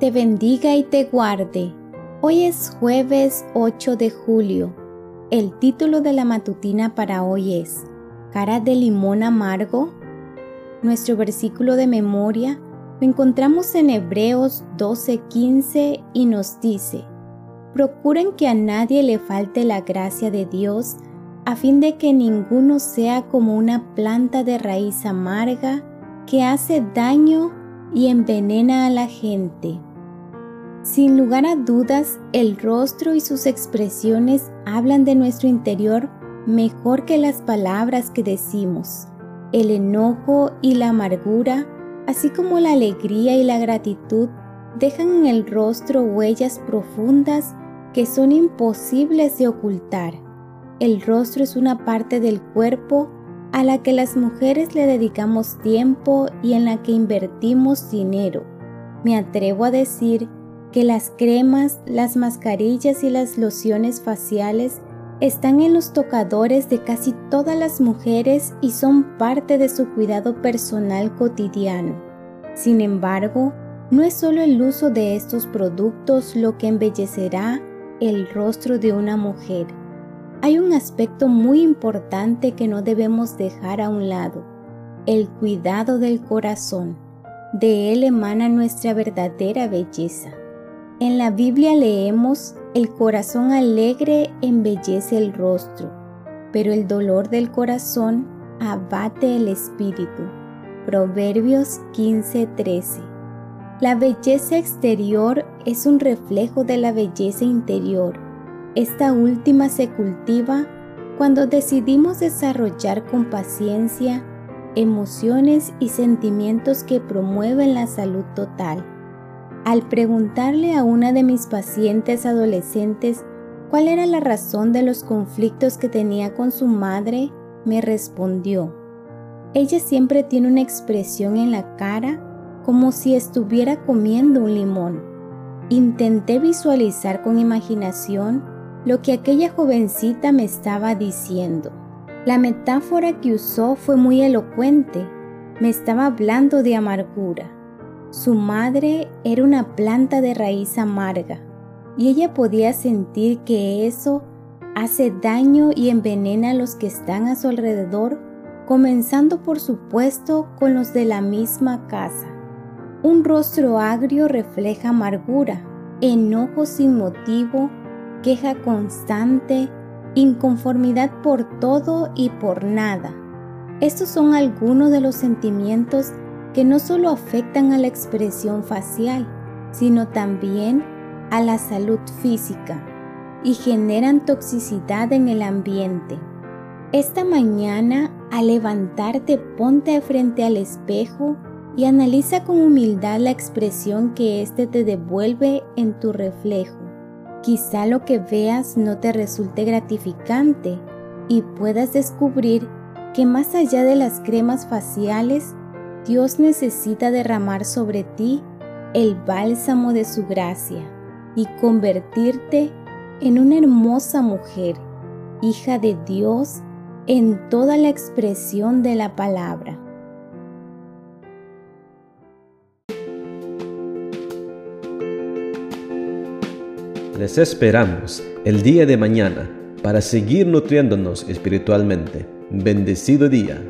te bendiga y te guarde. Hoy es jueves 8 de julio. El título de la matutina para hoy es Cara de limón amargo. Nuestro versículo de memoria lo encontramos en Hebreos 12:15 y nos dice, Procuren que a nadie le falte la gracia de Dios, a fin de que ninguno sea como una planta de raíz amarga que hace daño y envenena a la gente. Sin lugar a dudas, el rostro y sus expresiones hablan de nuestro interior mejor que las palabras que decimos. El enojo y la amargura, así como la alegría y la gratitud, dejan en el rostro huellas profundas que son imposibles de ocultar. El rostro es una parte del cuerpo a la que las mujeres le dedicamos tiempo y en la que invertimos dinero. Me atrevo a decir que las cremas, las mascarillas y las lociones faciales están en los tocadores de casi todas las mujeres y son parte de su cuidado personal cotidiano. Sin embargo, no es solo el uso de estos productos lo que embellecerá el rostro de una mujer. Hay un aspecto muy importante que no debemos dejar a un lado, el cuidado del corazón. De él emana nuestra verdadera belleza. En la Biblia leemos, el corazón alegre embellece el rostro, pero el dolor del corazón abate el espíritu. Proverbios 15:13. La belleza exterior es un reflejo de la belleza interior. Esta última se cultiva cuando decidimos desarrollar con paciencia emociones y sentimientos que promueven la salud total. Al preguntarle a una de mis pacientes adolescentes cuál era la razón de los conflictos que tenía con su madre, me respondió, ella siempre tiene una expresión en la cara como si estuviera comiendo un limón. Intenté visualizar con imaginación lo que aquella jovencita me estaba diciendo. La metáfora que usó fue muy elocuente. Me estaba hablando de amargura. Su madre era una planta de raíz amarga y ella podía sentir que eso hace daño y envenena a los que están a su alrededor, comenzando por supuesto con los de la misma casa. Un rostro agrio refleja amargura, enojo sin motivo, queja constante, inconformidad por todo y por nada. Estos son algunos de los sentimientos que no solo afectan a la expresión facial, sino también a la salud física y generan toxicidad en el ambiente. Esta mañana, al levantarte, ponte frente al espejo y analiza con humildad la expresión que éste te devuelve en tu reflejo. Quizá lo que veas no te resulte gratificante y puedas descubrir que más allá de las cremas faciales Dios necesita derramar sobre ti el bálsamo de su gracia y convertirte en una hermosa mujer, hija de Dios en toda la expresión de la palabra. Les esperamos el día de mañana para seguir nutriéndonos espiritualmente. Bendecido día.